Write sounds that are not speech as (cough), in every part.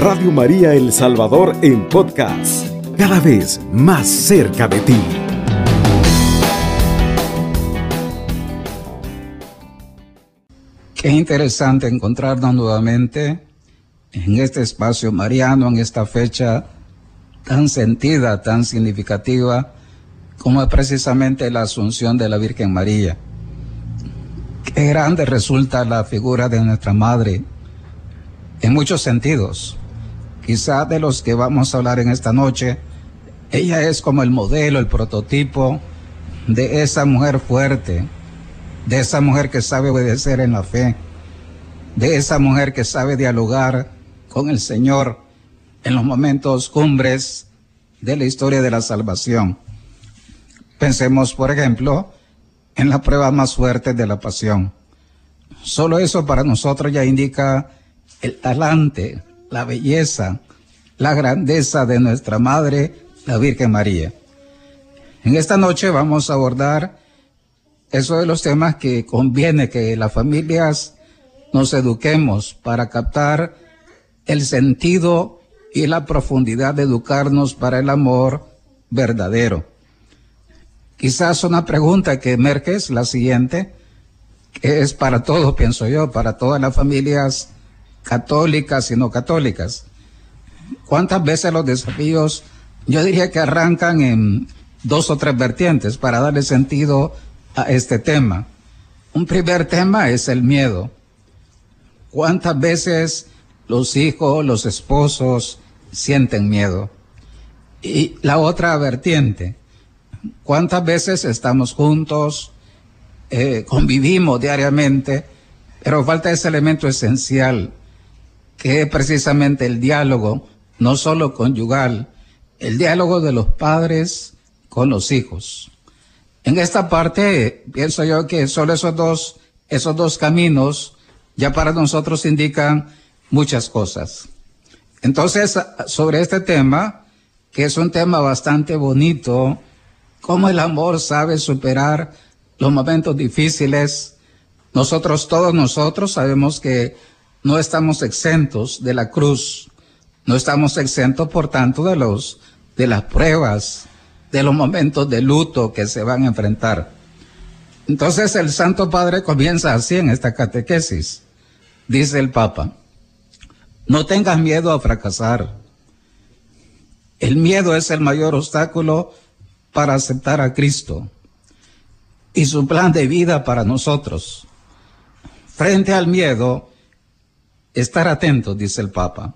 Radio María El Salvador en podcast, cada vez más cerca de ti. Qué interesante encontrarnos nuevamente en este espacio mariano, en esta fecha tan sentida, tan significativa, como es precisamente la asunción de la Virgen María. Qué grande resulta la figura de nuestra Madre en muchos sentidos. Quizá de los que vamos a hablar en esta noche, ella es como el modelo, el prototipo de esa mujer fuerte, de esa mujer que sabe obedecer en la fe, de esa mujer que sabe dialogar con el Señor en los momentos cumbres de la historia de la salvación. Pensemos, por ejemplo, en la prueba más fuerte de la pasión. Solo eso para nosotros ya indica el talante, la belleza, la grandeza de nuestra Madre, la Virgen María. En esta noche vamos a abordar eso de los temas que conviene que las familias nos eduquemos para captar el sentido y la profundidad de educarnos para el amor verdadero. Quizás una pregunta que emerge es la siguiente, que es para todos, pienso yo, para todas las familias católicas y no católicas. ¿Cuántas veces los desafíos, yo diría que arrancan en dos o tres vertientes para darle sentido a este tema? Un primer tema es el miedo. ¿Cuántas veces los hijos, los esposos sienten miedo? Y la otra vertiente, ¿cuántas veces estamos juntos, eh, convivimos diariamente, pero falta ese elemento esencial, que es precisamente el diálogo, no solo conyugal, el diálogo de los padres con los hijos. En esta parte, pienso yo que solo esos dos, esos dos caminos ya para nosotros indican muchas cosas. Entonces, sobre este tema, que es un tema bastante bonito, cómo el amor sabe superar los momentos difíciles, nosotros, todos nosotros sabemos que no estamos exentos de la cruz, no estamos exentos, por tanto, de los, de las pruebas, de los momentos de luto que se van a enfrentar. Entonces el Santo Padre comienza así en esta catequesis. Dice el Papa, no tengas miedo a fracasar. El miedo es el mayor obstáculo para aceptar a Cristo y su plan de vida para nosotros. Frente al miedo, estar atentos, dice el Papa.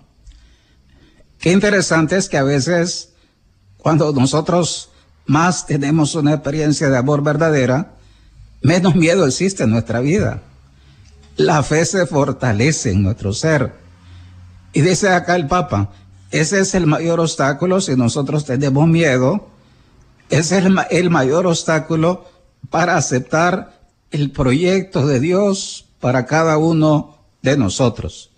Qué interesante es que a veces cuando nosotros más tenemos una experiencia de amor verdadera, menos miedo existe en nuestra vida. La fe se fortalece en nuestro ser. Y dice acá el Papa, ese es el mayor obstáculo si nosotros tenemos miedo, ese es el, el mayor obstáculo para aceptar el proyecto de Dios para cada uno de nosotros.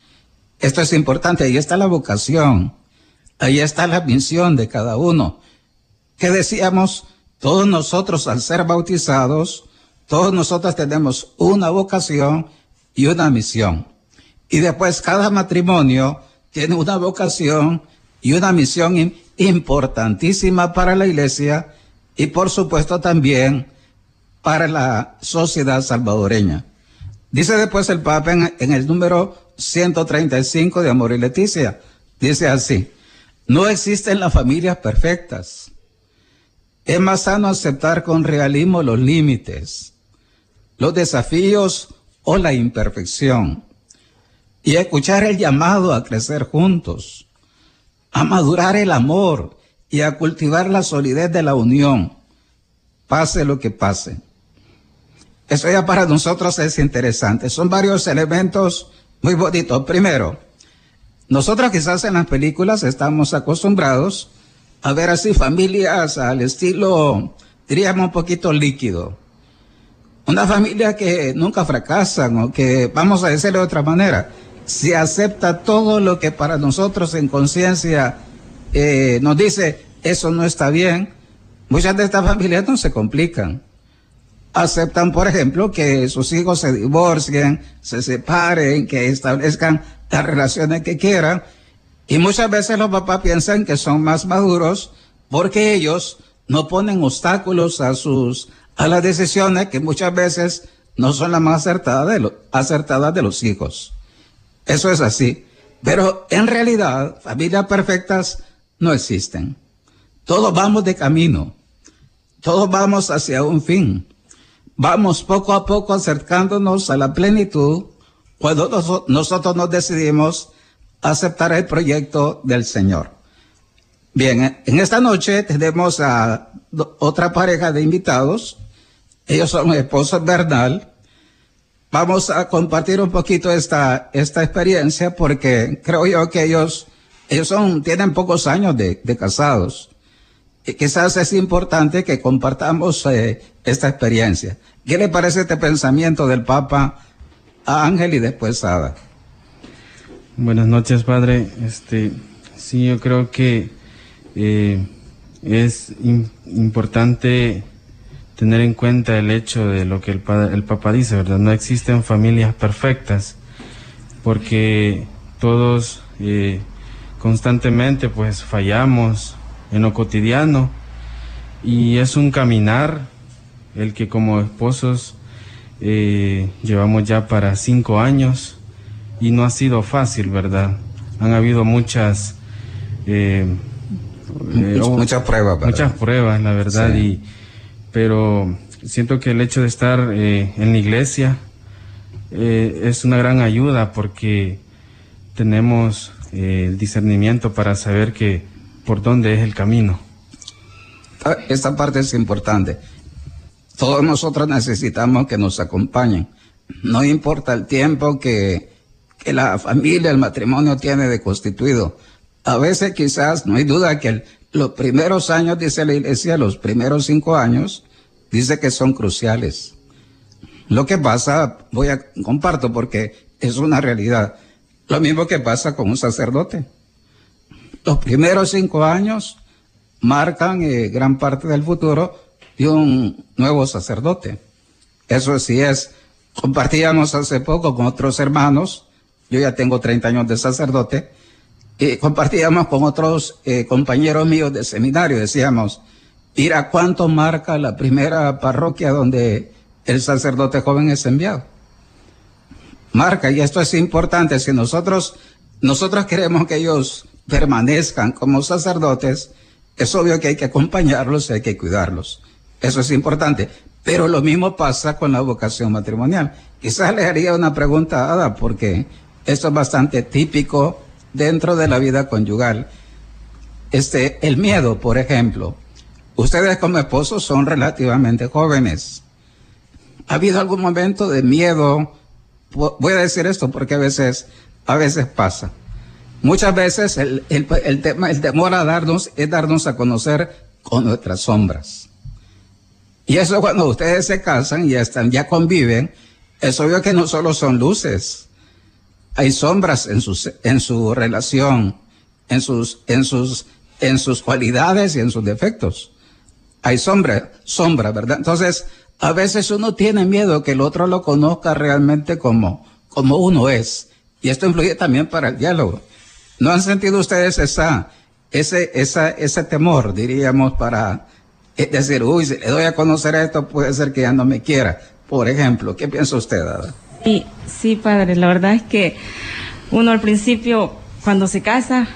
Esto es importante, ahí está la vocación, ahí está la misión de cada uno. Que decíamos, todos nosotros al ser bautizados, todos nosotros tenemos una vocación y una misión. Y después cada matrimonio tiene una vocación y una misión importantísima para la iglesia y por supuesto también para la sociedad salvadoreña. Dice después el Papa en, el número 135 de Amor y Leticia, dice así, no existen las familias perfectas. Es más sano aceptar con realismo los límites, los desafíos o la imperfección y escuchar el llamado a crecer juntos, a madurar el amor y a cultivar la solidez de la unión, pase lo que pase. Eso ya para nosotros es interesante. Son varios elementos muy bonitos. Primero, nosotros quizás en las películas estamos acostumbrados a ver así familias al estilo, diríamos un poquito líquido. Una familia que nunca fracasan o que, vamos a decirlo de otra manera, se acepta todo lo que para nosotros en conciencia eh, nos dice, eso no está bien. Muchas de estas familias no se complican aceptan, por ejemplo, que sus hijos se divorcien, se separen, que establezcan las relaciones que quieran, Y muchas veces los papás piensan que son más maduros porque ellos no ponen obstáculos a sus, a las decisiones que muchas veces no son las más acertadas de, acertadas de los hijos. Eso es así. Pero en realidad, familias perfectas no existen. Todos vamos de camino. Todos vamos hacia un fin. Vamos poco a poco acercándonos a la plenitud cuando nosotros nos decidimos aceptar el proyecto del Señor. Bien, en esta noche tenemos a otra pareja de invitados. Ellos son esposos Bernal. Vamos a compartir un poquito esta, esta experiencia porque creo yo que ellos, ellos son, tienen pocos años de, de casados. Quizás es importante que compartamos eh, esta experiencia. ¿Qué le parece este pensamiento del Papa a Ángel y después Ada? Buenas noches, padre. Este, sí, yo creo que eh, es importante tener en cuenta el hecho de lo que el, el Papa dice, ¿verdad? No existen familias perfectas, porque todos eh, constantemente pues fallamos en lo cotidiano y es un caminar el que como esposos eh, llevamos ya para cinco años y no ha sido fácil, ¿verdad? Han habido muchas... Eh, eh, muchas pruebas. Muchas pruebas, la verdad, y, pero siento que el hecho de estar en la iglesia es una gran ayuda porque tenemos el discernimiento para saber que por dónde es el camino. Ah, esta parte es importante. Todos nosotros necesitamos que nos acompañen. No importa el tiempo que, que la familia, el matrimonio tiene de constituido. A veces quizás, no hay duda que los primeros años, dice la iglesia, los primeros cinco años, dice que son cruciales. Lo que pasa, voy a, comparto porque es una realidad. Lo mismo que pasa con un sacerdote. Los primeros cinco años marcan eh, gran parte del futuro de un nuevo sacerdote. Eso sí es. Compartíamos hace poco con otros hermanos yo ya tengo 30 años de sacerdote, y compartíamos con otros eh, compañeros míos de seminario, decíamos, mira cuánto marca la primera parroquia donde el sacerdote joven es enviado. Marca, y esto es importante, si nosotros, nosotros queremos que ellos permanezcan como sacerdotes, es obvio que hay que acompañarlos y hay que cuidarlos. Eso es importante. Pero lo mismo pasa con la vocación matrimonial. Quizás le haría una pregunta Ada, porque esto es bastante típico dentro de la vida conyugal. Este, el miedo, por ejemplo. Ustedes como esposos son relativamente jóvenes. ¿Ha habido algún momento de miedo? Voy a decir esto porque a veces, a veces pasa. Muchas veces el, el, tema, el temor a darnos es darnos a conocer con nuestras sombras. Y eso cuando ustedes se casan y ya están, ya conviven, es obvio que no solo son luces, hay sombras en, sus, en su relación, en sus, en, sus, en sus cualidades y en sus defectos. Hay sombra, sombra, ¿verdad? Entonces, a veces uno tiene miedo que el otro lo conozca realmente como, como uno es. Y esto influye también para el diálogo. ¿No han sentido ustedes ese, ese temor, diríamos, para decir, uy, si le doy a conocer esto, puede ser que ya no me quiera? Por ejemplo, ¿qué piensa usted, Ada? Sí, sí, padre, la verdad es que uno al principio, cuando se casa,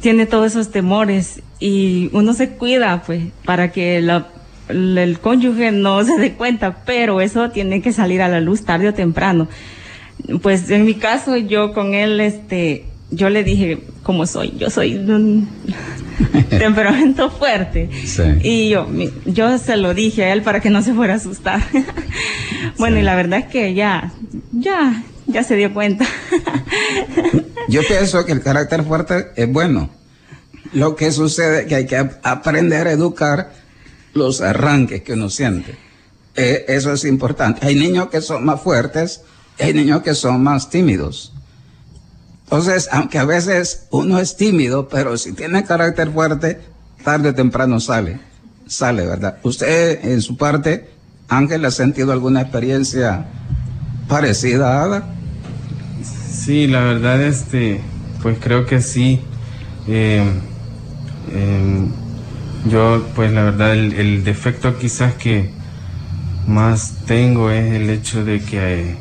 tiene todos esos temores y uno se cuida, pues, para que el cónyuge no (laughs) se dé cuenta, pero eso tiene que salir a la luz tarde o temprano. Pues en mi caso, yo con él, este, yo le dije cómo soy, yo soy de un (laughs) temperamento fuerte. Y yo, yo se lo dije a él para que no se fuera a asustar. (laughs) bueno, y la verdad es que ya, ya, ya se dio cuenta. yo pienso que el carácter fuerte es bueno. Lo que sucede es que hay que aprender a educar los arranques que uno siente. Eh, eso es importante. Hay niños que son más fuertes, hay niños que son más tímidos. Entonces, aunque a veces uno es tímido, pero si tiene carácter fuerte, tarde o temprano sale. Sale, ¿verdad? Usted, en su parte, Ángel, ¿ha sentido alguna experiencia parecida a Ada? Sí, la verdad, este, pues creo que sí. Eh, em, yo, pues la verdad, el, defecto quizás que más tengo es el hecho de que eh,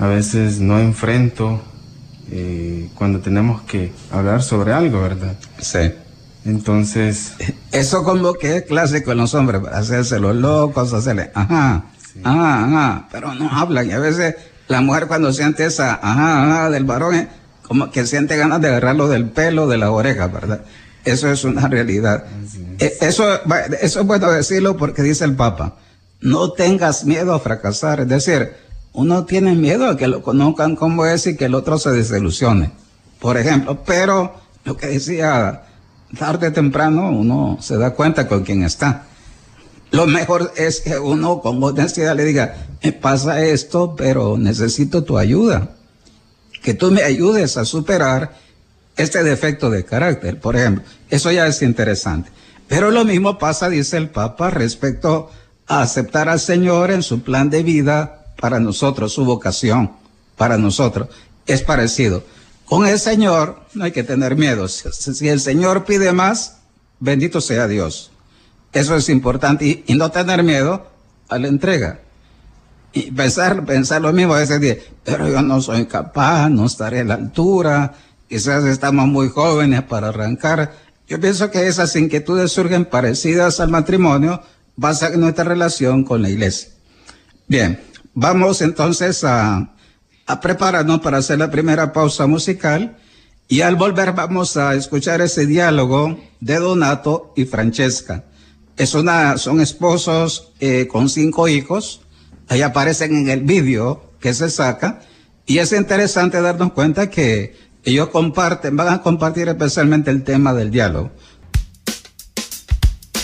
a veces no enfrento eh, cuando tenemos que hablar sobre algo, ¿verdad? Sí. Entonces... Eso como que es clásico en los hombres, hacerse los locos, hacerle, ajá, ajá, ajá, pero no hablan. Y a veces la mujer cuando siente esa, ajá, ajá, del varón, es como que siente ganas de agarrarlo del pelo, de la oreja, ¿verdad? Eso es una realidad. E, eso, eso es bueno decirlo porque dice el Papa, no tengas miedo a fracasar. Es decir, uno tiene miedo a que lo conozcan como es y que el otro se desilusione. Por ejemplo, pero lo que decía, tarde o temprano uno se da cuenta con quién está. Lo mejor es que uno con honestidad le diga, me pasa esto, pero necesito tu ayuda. Que tú me ayudes a superar este defecto de carácter, por ejemplo. Eso ya es interesante. Pero lo mismo pasa, dice el Papa, respecto a aceptar al Señor en su plan de vida para nosotros, su vocación para nosotros. Es parecido. Con el Señor no hay que tener miedo. Si el Señor pide más, bendito sea Dios. Eso es importante y, no tener miedo a la entrega. Y pensar, pensar lo mismo a veces, pero yo no soy capaz, no estaré a la altura, quizás estamos muy jóvenes para arrancar. Yo pienso que esas inquietudes surgen parecidas al matrimonio, basadas en nuestra relación con la iglesia. Bien, vamos entonces a, prepararnos para hacer la primera pausa musical y al volver vamos a escuchar ese diálogo de Donato y Francesca. Son esposos eh, con cinco hijos. Ahí aparecen en el vídeo que se saca. Y es interesante darnos cuenta que ellos comparten, van a compartir especialmente el tema del diálogo.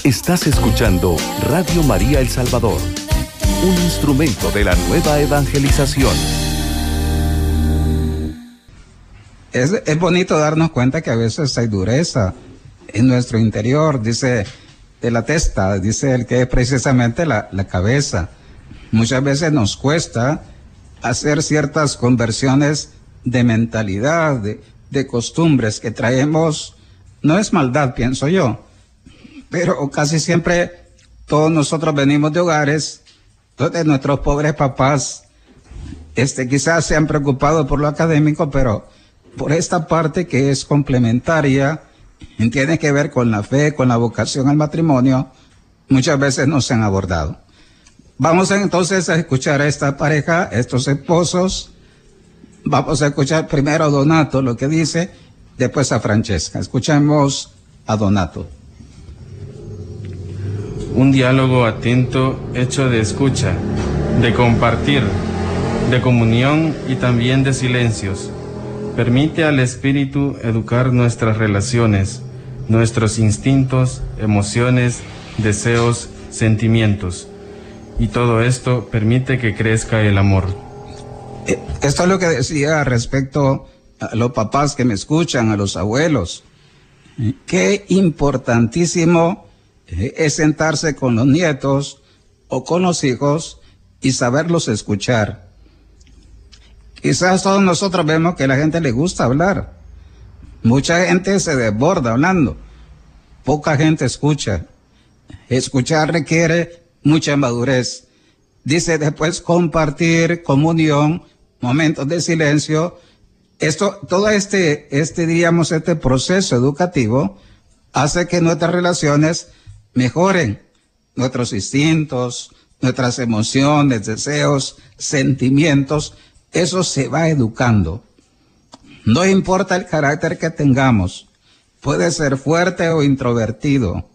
Estás escuchando Radio María El Salvador, un instrumento de la nueva evangelización. Es, es bonito darnos cuenta que a veces hay dureza en nuestro interior, dice de la testa, dice el que es precisamente la, la cabeza. Muchas veces nos cuesta hacer ciertas conversiones de mentalidad, de, de costumbres que traemos. No es maldad, pienso yo, pero casi siempre todos nosotros venimos de hogares donde nuestros pobres papás este, quizás se han preocupado por lo académico, pero por esta parte que es complementaria, tiene que ver con la fe, con la vocación al matrimonio, muchas veces no se han abordado. Vamos entonces a escuchar a esta pareja, estos esposos. Vamos a escuchar primero a Donato lo que dice, después a Francesca. Escuchemos a Donato. Un diálogo atento, hecho de escucha, de compartir, de comunión y también de silencios Permite al Espíritu educar nuestras relaciones, nuestros instintos, emociones, deseos, sentimientos. Y todo esto permite que crezca el amor. Eh, esto es lo que decía respecto a los papás que me escuchan, a los abuelos. Qué importantísimo es sentarse con los nietos o con los hijos y saberlos escuchar. Quizás todos nosotros vemos que a la gente le gusta hablar. Mucha gente se desborda hablando. Poca gente escucha. Escuchar requiere mucha madurez. Dice después compartir, comunión, momentos de silencio. Esto, todo este, este, diríamos, este proceso educativo hace que nuestras relaciones mejoren. Nuestros instintos, nuestras emociones, deseos, sentimientos eso se va educando. No importa el carácter que tengamos, puede ser fuerte o introvertido.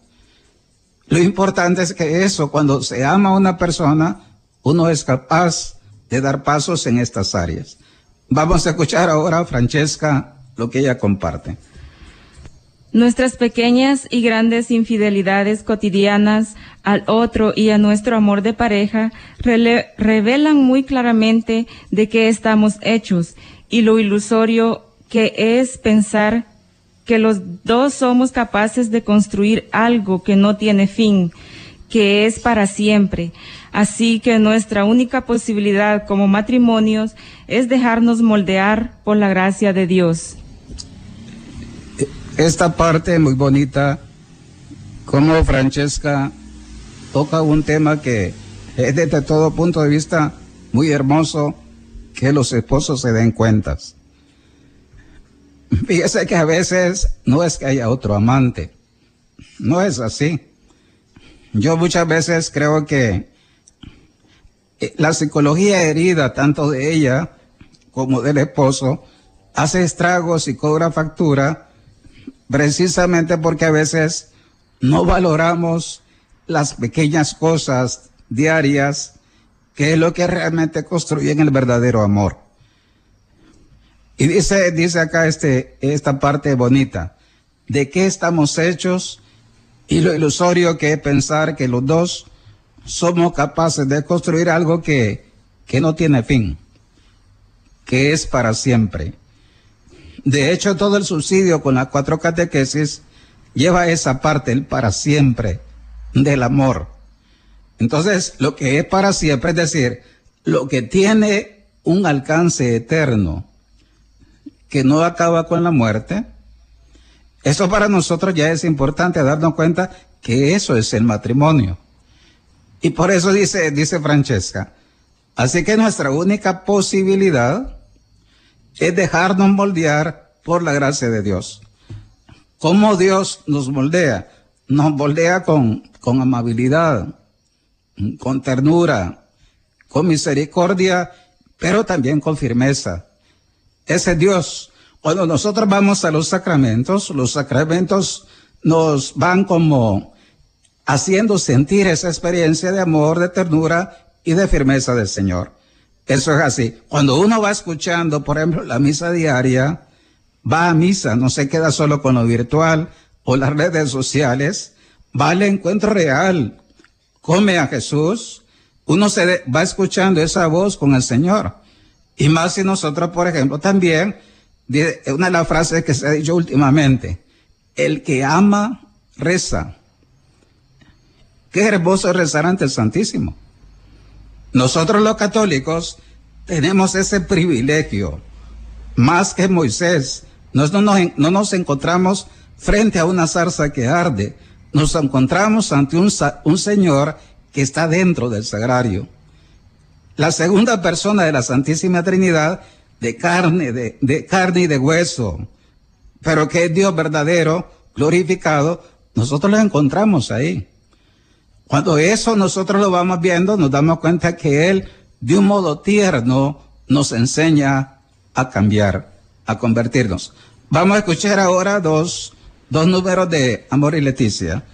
Lo importante es que eso, cuando se ama a una persona, uno es capaz de dar pasos en estas áreas. Vamos a escuchar ahora a Francesca lo que ella comparte. Nuestras pequeñas y grandes infidelidades cotidianas al otro y a nuestro amor de pareja revelan muy claramente de qué estamos hechos y lo ilusorio que es pensar que los dos somos capaces de construir algo que no tiene fin, que es para siempre. Así que nuestra única posibilidad como matrimonios es dejarnos moldear por la gracia de Dios. Esta parte muy bonita, como Francesca toca un tema que es desde todo punto de vista muy hermoso que los esposos se den cuentas. (laughs) Fíjese que a veces no es que haya otro amante, no es así. Yo muchas veces creo que eh, la psicología herida, tanto de ella como del esposo, hace estragos y cobra factura precisamente porque a veces no valoramos las pequeñas cosas diarias que es lo que realmente construyen el verdadero amor. Y dice, dice acá este, esta parte bonita, de qué estamos hechos y lo ilusorio que es pensar que los dos somos capaces de construir algo que, que no tiene fin, que es para siempre. De hecho, todo el subsidio con las cuatro catequesis lleva esa parte, el para siempre del amor. Entonces, lo que es para siempre, es decir, lo que tiene un alcance eterno, que no acaba con la muerte, eso para nosotros ya es importante darnos cuenta que eso es el matrimonio. Y por eso dice, dice Francesca, así que nuestra única posibilidad es dejarnos moldear por la gracia de Dios. ¿Cómo Dios nos moldea? Nos moldea con, con amabilidad, con ternura, con misericordia, pero también con firmeza. Ese Dios, cuando nosotros vamos a los sacramentos, los sacramentos nos van como haciendo sentir esa experiencia de amor, de ternura y de firmeza del Señor. Eso es así. Cuando uno va escuchando, por ejemplo, la misa diaria, va a misa, no se queda solo con lo virtual o las redes sociales, va al encuentro real, come a Jesús, uno se va escuchando esa voz con el Señor. Y más si nosotros, por ejemplo, también, una de las frases que se ha dicho últimamente, el que ama, reza. Qué hermoso rezar ante el Santísimo. Nosotros los católicos tenemos ese privilegio, más que Moisés. no, no nos encontramos frente a una zarza que arde, nos encontramos ante un, un Señor que está dentro del sagrario. La segunda persona de la Santísima Trinidad, de carne, de, de carne y de hueso, pero que es Dios verdadero, glorificado, nosotros lo encontramos ahí. Cuando eso nosotros lo vamos viendo, nos damos cuenta que Él, de un modo tierno, nos enseña a cambiar, a convertirnos. Vamos a escuchar ahora dos, dos números de Amor y Leticia.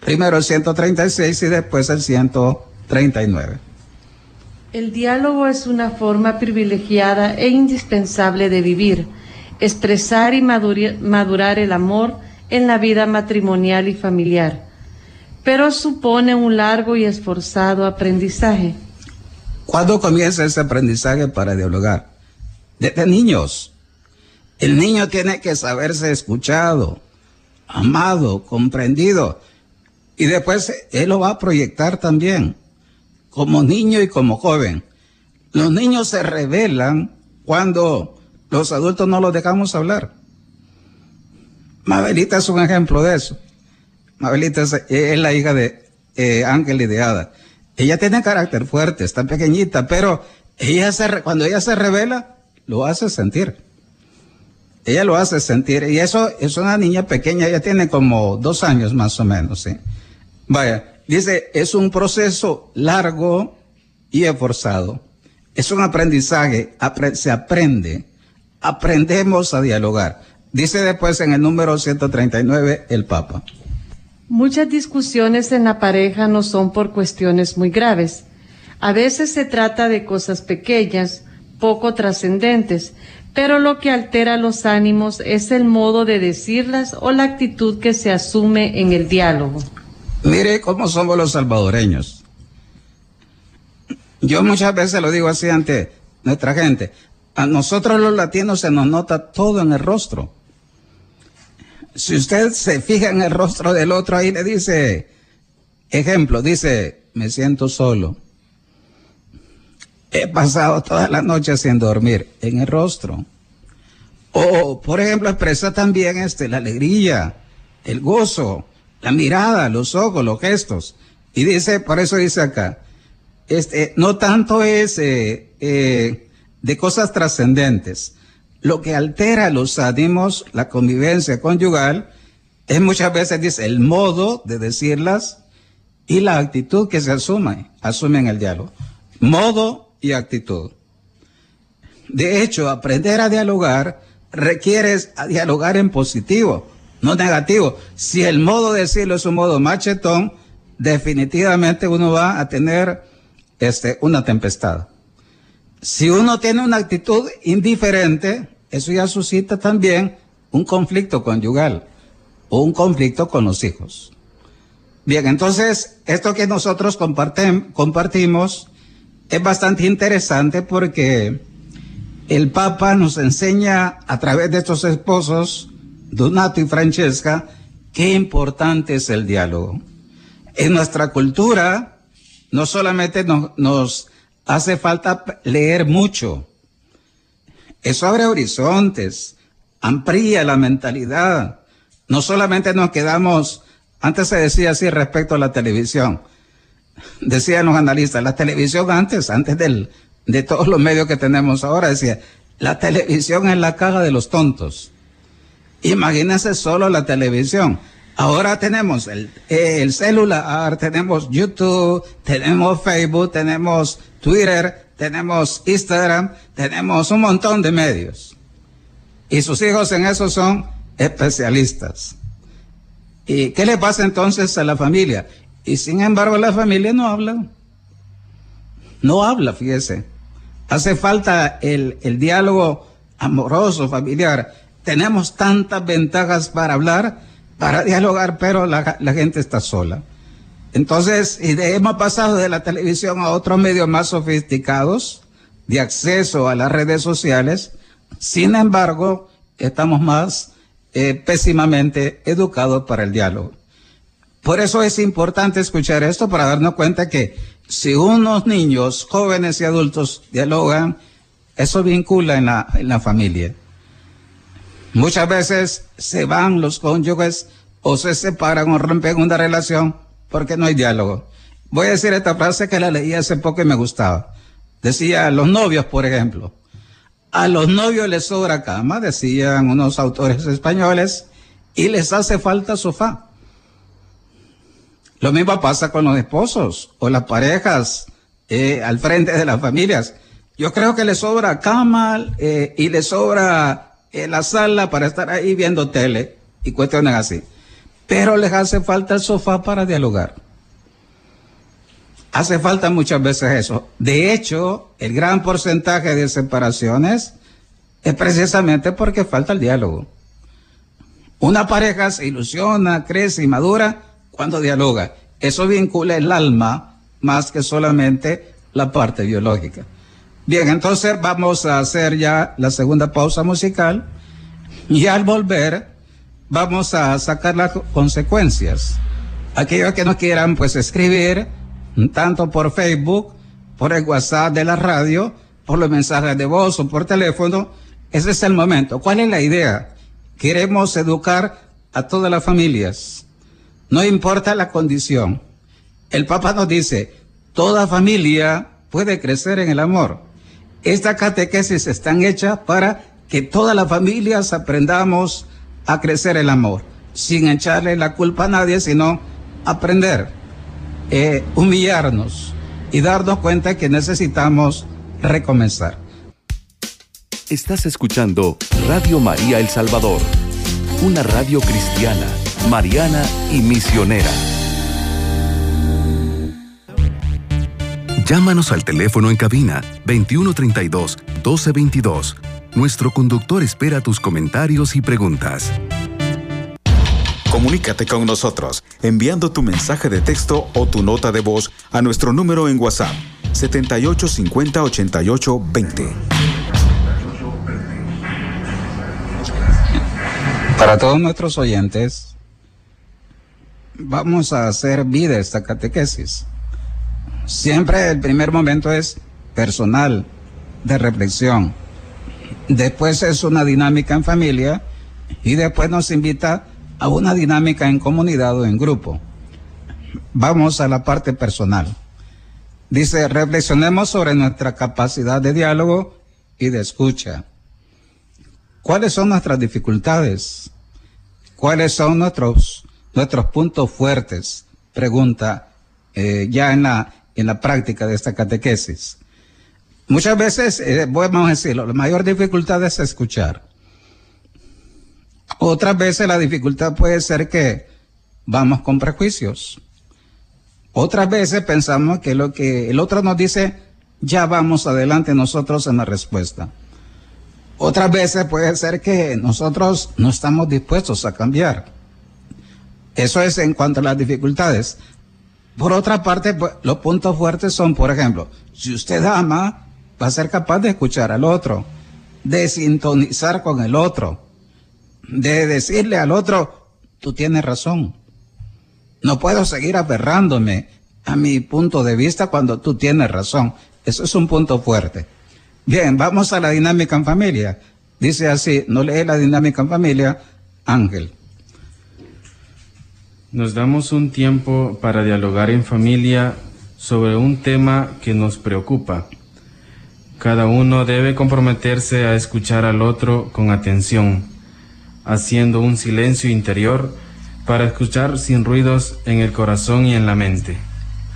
Primero el 136 y después el 139. El diálogo es una forma privilegiada e indispensable de vivir, expresar y madurar el amor en la vida matrimonial y familiar pero supone un largo y esforzado aprendizaje. ¿Cuándo comienza ese aprendizaje para dialogar? Desde niños. El niño tiene que saberse escuchado, amado, comprendido. Y después él lo va a proyectar también, como niño y como joven. Los niños se revelan cuando los adultos no los dejamos hablar. Mabelita es un ejemplo de eso. Mabelita es, la hija de eh, Ángel y. Ella tiene carácter fuerte, está pequeñita, pero ella cuando ella se revela, lo hace sentir. Ella lo hace sentir. Y eso es una niña pequeña, ella tiene como dos años más o menos, ¿sí? Vaya, dice, es un proceso largo y esforzado. Es un aprendizaje, se aprende. Aprendemos a dialogar. Dice después en el número 139 el Papa. Muchas discusiones en la pareja no son por cuestiones muy graves. A veces se trata de cosas pequeñas, poco trascendentes, pero lo que altera los ánimos es el modo de decirlas o la actitud que se asume en el diálogo. Mire cómo somos los salvadoreños. Yo muchas veces lo digo así ante nuestra gente. A nosotros los latinos se nos nota todo en el rostro. Si usted se fija en el rostro del otro, ahí le dice, ejemplo, dice, me siento solo. He pasado toda la noche sin dormir en el rostro. O, por ejemplo, expresa también este, la alegría, el gozo, la mirada, los ojos, los gestos. Y dice, por eso dice acá, este, no tanto es eh, eh, de cosas trascendentes. Lo que altera los ánimos, la convivencia conyugal, es muchas veces, dice, el modo de decirlas y la actitud que se asume, asume el diálogo. Modo y actitud. De hecho, aprender a dialogar requiere dialogar en positivo, no negativo. Si el modo de decirlo es un modo machetón, definitivamente uno va a tener este, una tempestad. Si uno tiene una actitud indiferente, eso ya suscita también un conflicto conyugal o un conflicto con los hijos. Bien, entonces, esto que nosotros compartimos es bastante interesante porque el Papa nos enseña a través de estos esposos, Donato y Francesca, qué importante es el diálogo. En nuestra cultura, no solamente nos, nos hace falta leer mucho, eso abre horizontes, amplía la mentalidad. No solamente nos quedamos, antes se decía así respecto a la televisión, decían los analistas, la televisión antes, antes de todos los medios que tenemos ahora, decía, la televisión es la caja de los tontos. Imagínense solo la televisión. Ahora tenemos el celular, tenemos YouTube, tenemos Facebook, tenemos Twitter, tenemos Instagram, tenemos un montón de medios. Y sus hijos en eso son especialistas. ¿Y qué le pasa entonces a la familia? Y sin embargo la familia no habla. No habla, fíjese. Hace falta el, el diálogo amoroso, familiar. Tenemos tantas ventajas para hablar, para dialogar, pero la, la gente está sola. Entonces, hemos pasado de la televisión a otros medios más sofisticados de acceso a las redes sociales. Sin embargo, estamos más eh, pésimamente educados para el diálogo. Por eso es importante escuchar esto para darnos cuenta que si unos niños, jóvenes y adultos dialogan, eso vincula en la, en la familia. Muchas veces se van los cónyuges o se separan o rompen una relación porque no hay diálogo. Voy a decir esta frase que la leí hace poco y me gustaba. Decía, los novios, por ejemplo. A los novios les sobra cama, decían unos autores españoles, y les hace falta sofá. Lo mismo pasa con los esposos o las parejas eh, al frente de las familias. Yo creo que les sobra cama eh, y les sobra eh, la sala para estar ahí viendo tele y cuestiones así pero les hace falta el sofá para dialogar. Hace falta muchas veces eso. De hecho, el gran porcentaje de separaciones es precisamente porque falta el diálogo. Una pareja se ilusiona, crece y madura cuando dialoga. Eso vincula el alma más que solamente la parte biológica. Bien, entonces vamos a hacer ya la segunda pausa musical y al volver vamos a sacar las consecuencias. Aquellos que no quieran pues escribir, tanto por Facebook, por el WhatsApp de la radio, por los mensajes de voz o por teléfono, ese es el momento. ¿Cuál es la idea? Queremos educar a todas las familias. No importa la condición. El Papa nos dice, toda familia puede crecer en el amor. Esta catequesis están hechas para que todas las familias aprendamos a crecer el amor, sin echarle la culpa a nadie, sino aprender, eh, humillarnos y darnos cuenta que necesitamos recomenzar. Estás escuchando Radio María El Salvador, una radio cristiana, mariana y misionera. Llámanos al teléfono en cabina 2132 1222 nuestro conductor espera tus comentarios y preguntas. Comunícate con nosotros enviando tu mensaje de texto o tu nota de voz a nuestro número en WhatsApp 78 50 88 20. Para todos nuestros oyentes, vamos a hacer vida esta catequesis. Siempre el primer momento es personal, de reflexión después es una dinámica en familia y después nos invita a una dinámica en comunidad o en grupo. Vamos a la parte personal. Dice, reflexionemos sobre nuestra capacidad de diálogo y de escucha. ¿Cuáles son nuestras dificultades? ¿Cuáles son nuestros, nuestros puntos fuertes? Pregunta eh, ya en la, en la práctica de esta catequesis. Muchas veces, eh, vamos a decirlo, la mayor dificultad es escuchar. Otras veces la dificultad puede ser que vamos con prejuicios. Otras veces pensamos que lo que el otro nos dice, ya vamos adelante nosotros en la respuesta. Otras veces puede ser que nosotros no estamos dispuestos a cambiar. Eso es en cuanto a las dificultades. Por otra parte, pues, los puntos fuertes son, por ejemplo, si usted ama, va a ser capaz de escuchar al otro, de sintonizar con el otro, de decirle al otro, tú tienes razón. No puedo seguir aferrándome a mi punto de vista cuando tú tienes razón. Eso es un punto fuerte. Bien, vamos a la dinámica en familia. Dice así, no lee la dinámica en familia, Ángel. Nos damos un tiempo para dialogar en familia sobre un tema que nos preocupa. Cada uno debe comprometerse a escuchar al otro con atención, haciendo un silencio interior para escuchar sin ruidos en el corazón y en la mente.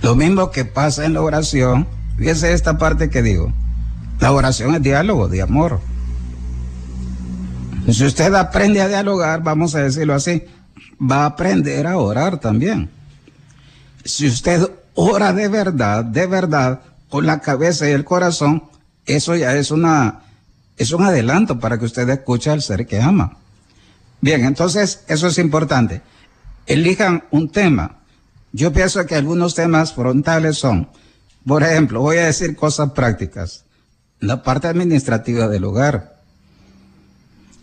Lo mismo que pasa en la oración, fíjese esta parte que digo, la oración es diálogo, de amor. Si usted aprende a dialogar, vamos a decirlo así, va a aprender a orar también. Si usted ora de verdad, de verdad, con la cabeza y el corazón, eso ya es una, es un adelanto para que usted escuche al ser que ama. Bien, entonces eso es importante. Elijan un tema. Yo pienso que algunos temas frontales son, por ejemplo, voy a decir cosas prácticas. La parte administrativa del hogar.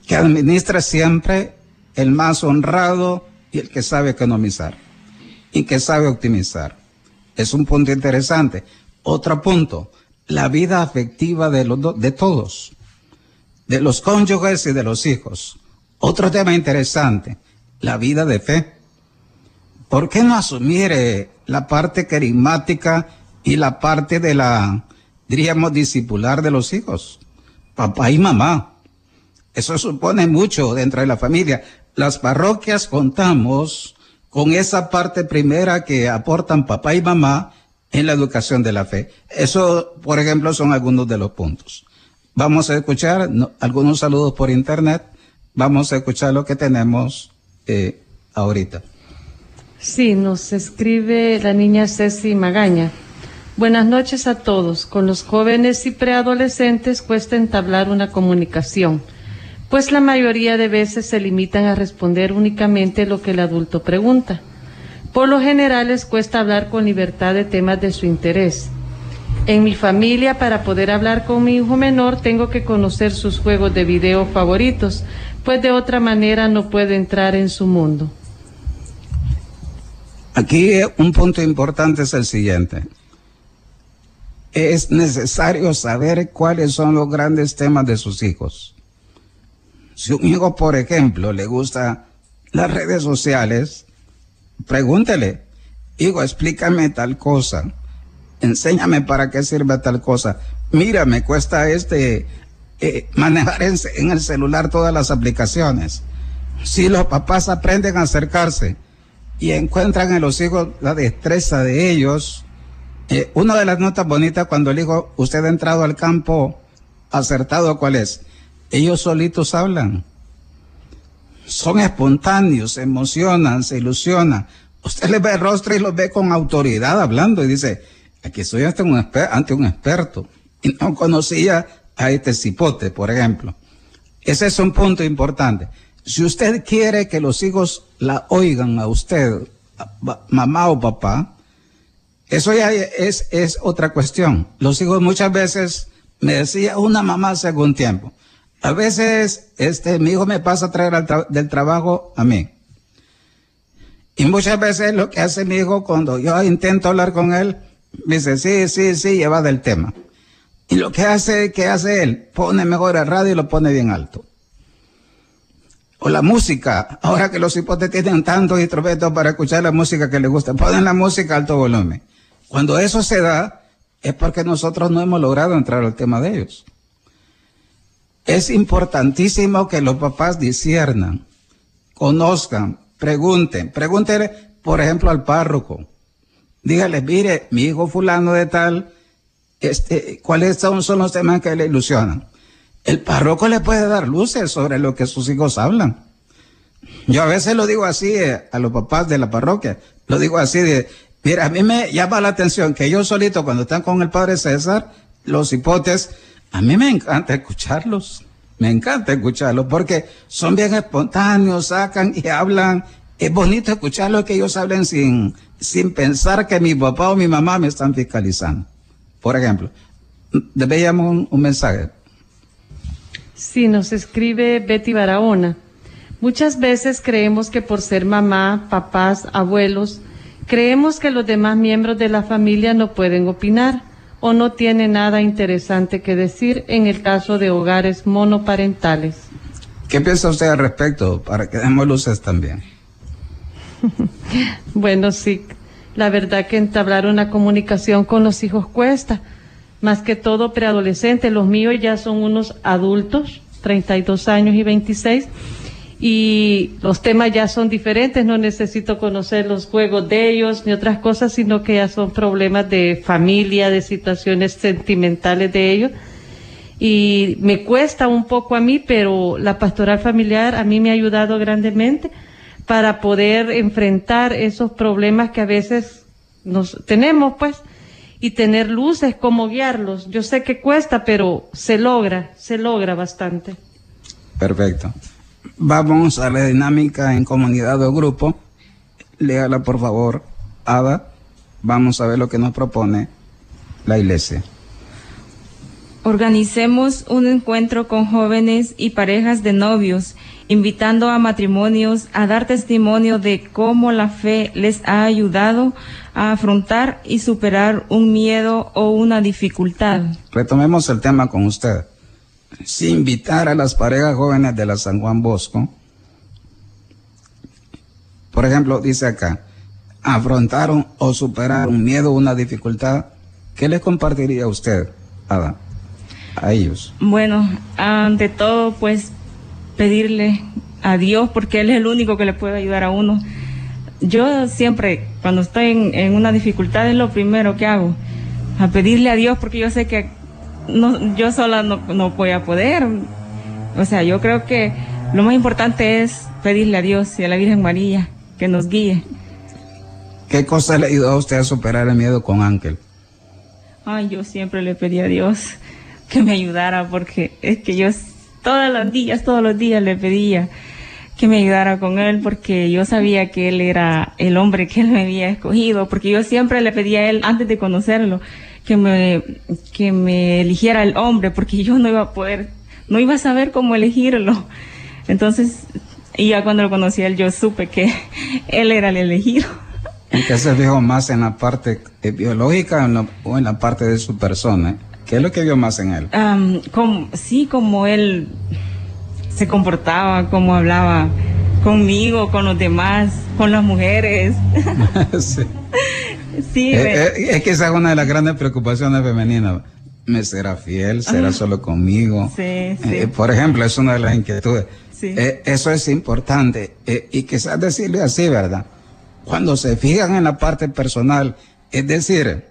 Que administra siempre el más honrado y el que sabe economizar. Y que sabe optimizar. Es un punto interesante. Otro punto, la vida afectiva de, los de todos, de los cónyuges y de los hijos. Otro tema interesante, la vida de fe. ¿Por qué no asumir la parte carismática y la parte de la, diríamos, discipular de los hijos? Papá y mamá. Eso supone mucho dentro de la familia. Las parroquias contamos con esa parte primera que aportan papá y mamá en la educación de la fe. Eso, por ejemplo, son algunos de los puntos. Vamos a escuchar algunos saludos por internet. Vamos a escuchar lo que tenemos eh, ahorita. Sí, nos escribe la niña Ceci Magaña. Buenas noches a todos. Con los jóvenes y preadolescentes cuesta entablar una comunicación, pues la mayoría de veces se limitan a responder únicamente lo que el adulto pregunta. Por lo general les cuesta hablar con libertad de temas de su interés. En mi familia, para poder hablar con mi hijo menor, tengo que conocer sus juegos de video favoritos, pues de otra manera no puedo entrar en su mundo. Aquí un punto importante es el siguiente. Es necesario saber cuáles son los grandes temas de sus hijos. Si un hijo, por ejemplo, le gusta las redes sociales, pregúntele, hijo, explícame tal cosa, enséñame para qué sirve tal cosa. Mira, me cuesta este eh, manejar en, el celular todas las aplicaciones. Si los papás aprenden a acercarse y encuentran en los hijos la destreza de ellos, eh, una de las notas bonitas cuando el hijo, usted ha entrado al campo acertado, ¿cuál es? Ellos solitos hablan son espontáneos, se emocionan, se ilusionan. Usted les ve el rostro y los ve con autoridad hablando y dice, aquí estoy ante un, ante un experto. Y no conocía a este cipote, por ejemplo. Ese es un punto importante. Si usted quiere que los hijos la oigan a usted, mamá o papá, eso ya es, es otra cuestión. Los hijos muchas veces me decía una mamá hace algún tiempo, a veces, este, mi hijo me pasa a traer del trabajo a mí. Y muchas veces lo que hace mi hijo cuando yo intento hablar con él, me dice, sí, sí, sí, lleva del tema. Y lo que hace, ¿qué hace él? Pone mejor el radio y lo pone bien alto. O la música. Ahora que los hipotes tienen tantos instrumentos para escuchar la música que les gusta, ponen la música a alto volumen. Cuando eso se da, es porque nosotros no hemos logrado entrar al tema de ellos. Es importantísimo que los papás disiernan, conozcan, pregunten. Pregúntenle, por ejemplo, al párroco. Dígale, mire, mi hijo fulano de tal, este, ¿cuáles son, son los temas que le ilusionan? El párroco le puede dar luces sobre lo que sus hijos hablan. Yo a veces lo digo así eh, a los papás de la parroquia, lo digo así de, mira, a mí me llama la atención que yo solito cuando están con el padre César, los hipotes, a mí me encanta escucharlos, me encanta escucharlos porque son bien espontáneos, sacan y hablan. Es bonito escucharlos que ellos hablen sin, sin pensar que mi papá o mi mamá me están fiscalizando. Por ejemplo, veíamos un, un mensaje. Sí, nos escribe Betty Barahona. Muchas veces creemos que por ser mamá, papás, abuelos, creemos que los demás miembros de la familia no pueden opinar o no tienen nada interesante que decir en el caso de hogares monoparentales. ¿Qué piensa usted al respecto? Para que demos luces también. (laughs) bueno, sí, la verdad que entablar una comunicación con los hijos cuesta más que todo preadolescentes. Los míos ya son unos adultos, 32 años y 26, y los temas ya son diferentes. No necesito conocer los juegos de ellos ni otras cosas, sino que ya son problemas de familia, de situaciones sentimentales de ellos. Y me cuesta un poco a mí, pero la pastoral familiar a mí me ha ayudado grandemente para poder enfrentar esos problemas que a veces nos tenemos, pues y tener luces, cómo guiarlos. Yo sé que cuesta, pero se logra, se logra bastante. Perfecto. Vamos a la dinámica en comunidad o grupo. Léala, por favor, Ada. Vamos a ver lo que nos propone la iglesia. Organicemos un encuentro con jóvenes y parejas de novios, invitando a matrimonios a dar testimonio de cómo la fe les ha ayudado a afrontar y superar un miedo o una dificultad. Retomemos el tema con usted. Si invitar a las parejas jóvenes de la San Juan Bosco, por ejemplo, dice acá, afrontaron o superaron un miedo o una dificultad, ¿qué les compartiría usted, Ada, a ellos? Bueno, ante todo, pues pedirle a Dios, porque Él es el único que le puede ayudar a uno yo siempre, cuando estoy en, una dificultad, es lo primero que hago, a pedirle a Dios, porque yo sé que no, yo sola no, no voy a poder. O sea, yo creo que lo más importante es pedirle a Dios y a la Virgen María que nos guíe. ¿Qué cosa le ayudó a usted a superar el miedo con Ángel? Ay, yo siempre le pedí a Dios que me ayudara porque es que yo todos los días, todos los días le pedía que me ayudara con él porque yo sabía que él era el hombre que él me había escogido, porque yo siempre le pedía a él antes de conocerlo que me, que me eligiera el hombre, porque yo no iba a poder, no iba a saber cómo elegirlo. Entonces, y ya cuando lo conocí a él, yo supe que (laughs) él era el elegido. ¿Y qué se fijó más en la parte eh, biológica o en la parte de su persona? ¿Qué es lo que vio más en él? como, sí, como él se comportaba, cómo hablaba conmigo, con los demás, con las mujeres. (laughs) sí. (laughs) sí eh, eh, es que esa es una de las grandes preocupaciones femeninas. ¿Me será fiel? ¿Será solo conmigo? Sí, eh, sí. por ejemplo, es una de las inquietudes. Sí. eso es importante. y quizás decirle así, ¿verdad? Cuando se fijan en la parte personal, es decir,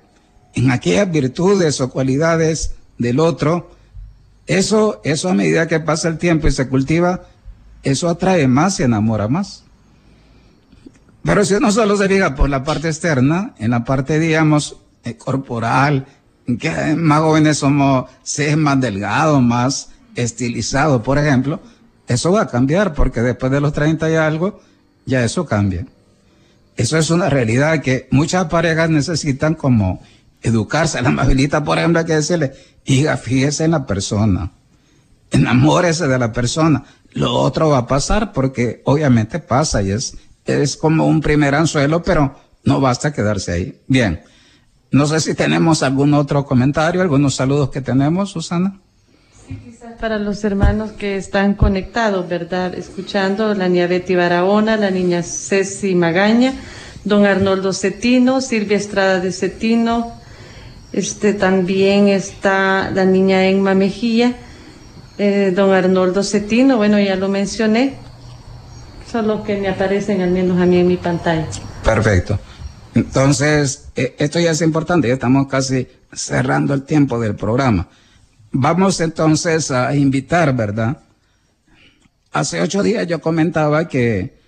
en aquellas virtudes o cualidades del otro, eso, eso a medida que pasa el tiempo y se cultiva, eso atrae más y enamora más. Pero si uno solo se fija por la parte externa, en la parte, digamos, eh, corporal, que más jóvenes somos, se es más delgado, más estilizado, por ejemplo, eso va a cambiar porque después de los 30 y algo, ya eso cambia. Eso es una realidad que muchas parejas necesitan como educarse. La amabilita, por ejemplo, hay que decirle, hija, fíjese en la persona, enamórese de la persona. Lo otro va a pasar porque obviamente pasa y es, es como un primer anzuelo, pero no basta quedarse ahí. Bien, No sé si tenemos algún otro comentario, algunos saludos que tenemos, Susana. Sí, quizás para los hermanos que están conectados, ¿verdad? Escuchando la niña Betty Barahona, la niña Ceci Magaña, don Arnoldo Cetino, Silvia Estrada de Cetino, este también está la niña Enma Mejía, eh, don Arnoldo Cetino, bueno, ya lo mencioné, son los que me aparecen al menos a mí en mi pantalla. Perfecto. Entonces, eh, esto ya es importante, ya estamos casi cerrando el tiempo del programa. Vamos entonces a invitar, ¿verdad? Hace ocho días yo comentaba que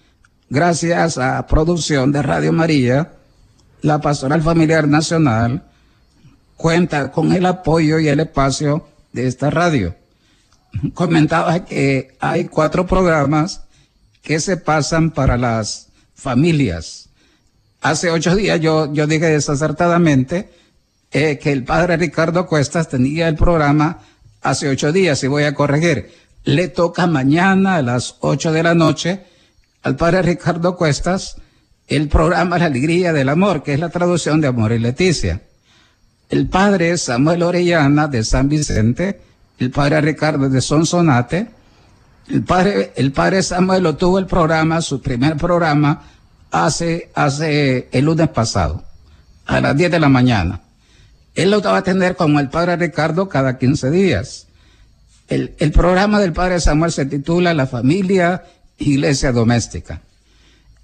gracias a producción de Radio María, la Pastoral Familiar Nacional cuenta con el apoyo y el espacio de esta radio. Comentaba que hay cuatro programas que se pasan para las familias hace ocho días yo, yo dije desacertadamente eh, que el padre Ricardo Cuestas tenía el programa hace ocho días y voy a corregir. Le toca mañana a las ocho de la noche al padre Ricardo Cuestas el programa La Alegría del Amor, que es la traducción de Amor y Leticia. El padre Samuel Orellana de San Vicente, el padre Ricardo de Sonsonate, el padre, el padre Samuel lo tuvo el programa, su primer programa, hace, hace el lunes pasado, a las 10 de la mañana. Él lo va a tener como el padre Ricardo cada 15 días. El, el programa del padre Samuel se titula La familia, iglesia doméstica.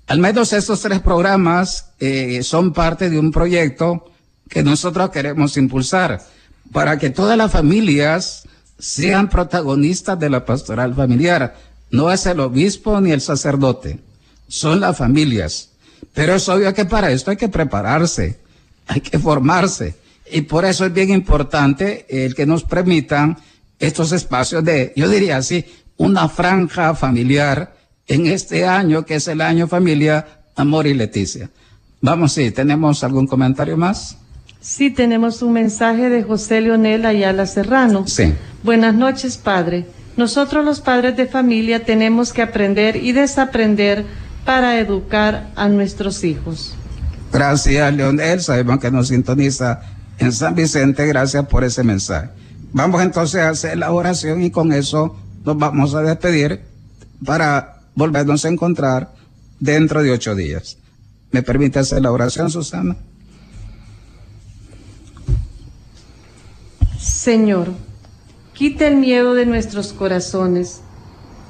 Al menos estos tres programas eh, son parte de un proyecto que nosotros queremos impulsar para que todas las familias sean protagonistas de la pastoral familiar. No es el obispo ni el sacerdote son las familias. Pero es obvio que para esto hay que prepararse, hay que formarse. Y por eso es bien importante el que nos permitan estos espacios de, yo diría así, una franja familiar en este año que es el año familia Amor y Leticia. Vamos, sí, ¿tenemos algún comentario más? Sí, tenemos un mensaje de José Leonel Ayala Serrano. Sí. Buenas noches, padre. Nosotros los padres de familia tenemos que aprender y desaprender para educar a nuestros hijos. Gracias, Leonel. Sabemos que nos sintoniza en San Vicente. Gracias por ese mensaje. Vamos entonces a hacer la oración y con eso nos vamos a despedir para volvernos a encontrar dentro de ocho días. ¿Me permite hacer la oración, Susana? Señor, quita el miedo de nuestros corazones.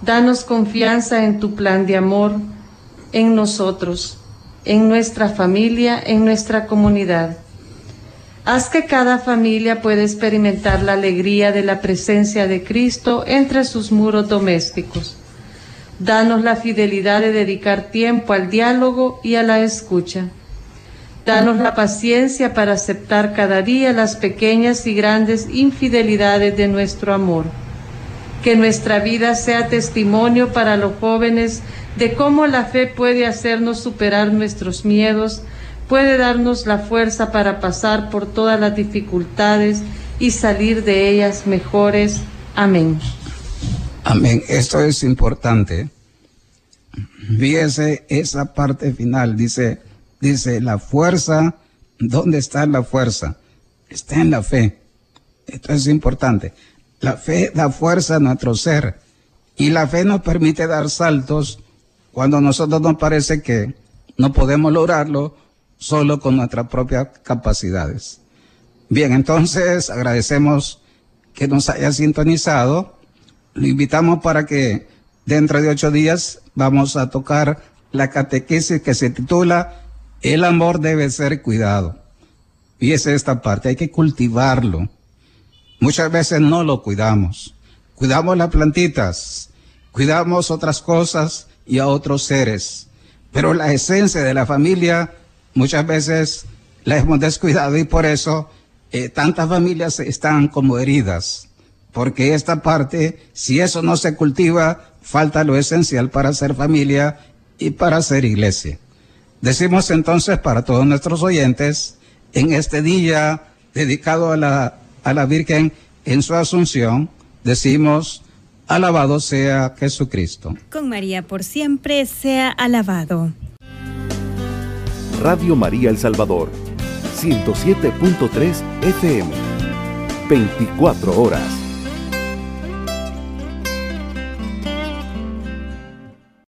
Danos confianza en tu plan de amor en nosotros, en nuestra familia, en nuestra comunidad. Haz que cada familia pueda experimentar la alegría de la presencia de Cristo entre sus muros domésticos. Danos la fidelidad de dedicar tiempo al diálogo y a la escucha. Danos la paciencia para aceptar cada día las pequeñas y grandes infidelidades de nuestro amor. Que nuestra vida sea testimonio para los jóvenes de cómo la fe puede hacernos superar nuestros miedos, puede darnos la fuerza para pasar por todas las dificultades y salir de ellas mejores. Amén. Amén. Esto es importante. Fíjese esa parte final. Dice, dice, la fuerza, ¿dónde está la fuerza? Está en la fe. Esto es importante. La fe da fuerza a nuestro ser y la fe nos permite dar saltos cuando a nosotros nos parece que no podemos lograrlo solo con nuestras propias capacidades. Bien, entonces agradecemos que nos haya sintonizado. Lo invitamos para que dentro de ocho días vamos a tocar la catequesis que se titula El amor debe ser cuidado. Fíjese esta parte, hay que cultivarlo. Muchas veces no lo cuidamos. Cuidamos las plantitas, cuidamos otras cosas y a otros seres. Pero la esencia de la familia muchas veces la hemos descuidado y por eso eh, tantas familias están como heridas. Porque esta parte, si eso no se cultiva, falta lo esencial para ser familia y para ser iglesia. Decimos entonces para todos nuestros oyentes, en este día dedicado a la, a la Virgen en su Asunción, decimos, Alabado sea Jesucristo. Con María por siempre sea alabado. Radio María El Salvador, 107.3 FM. 24 horas.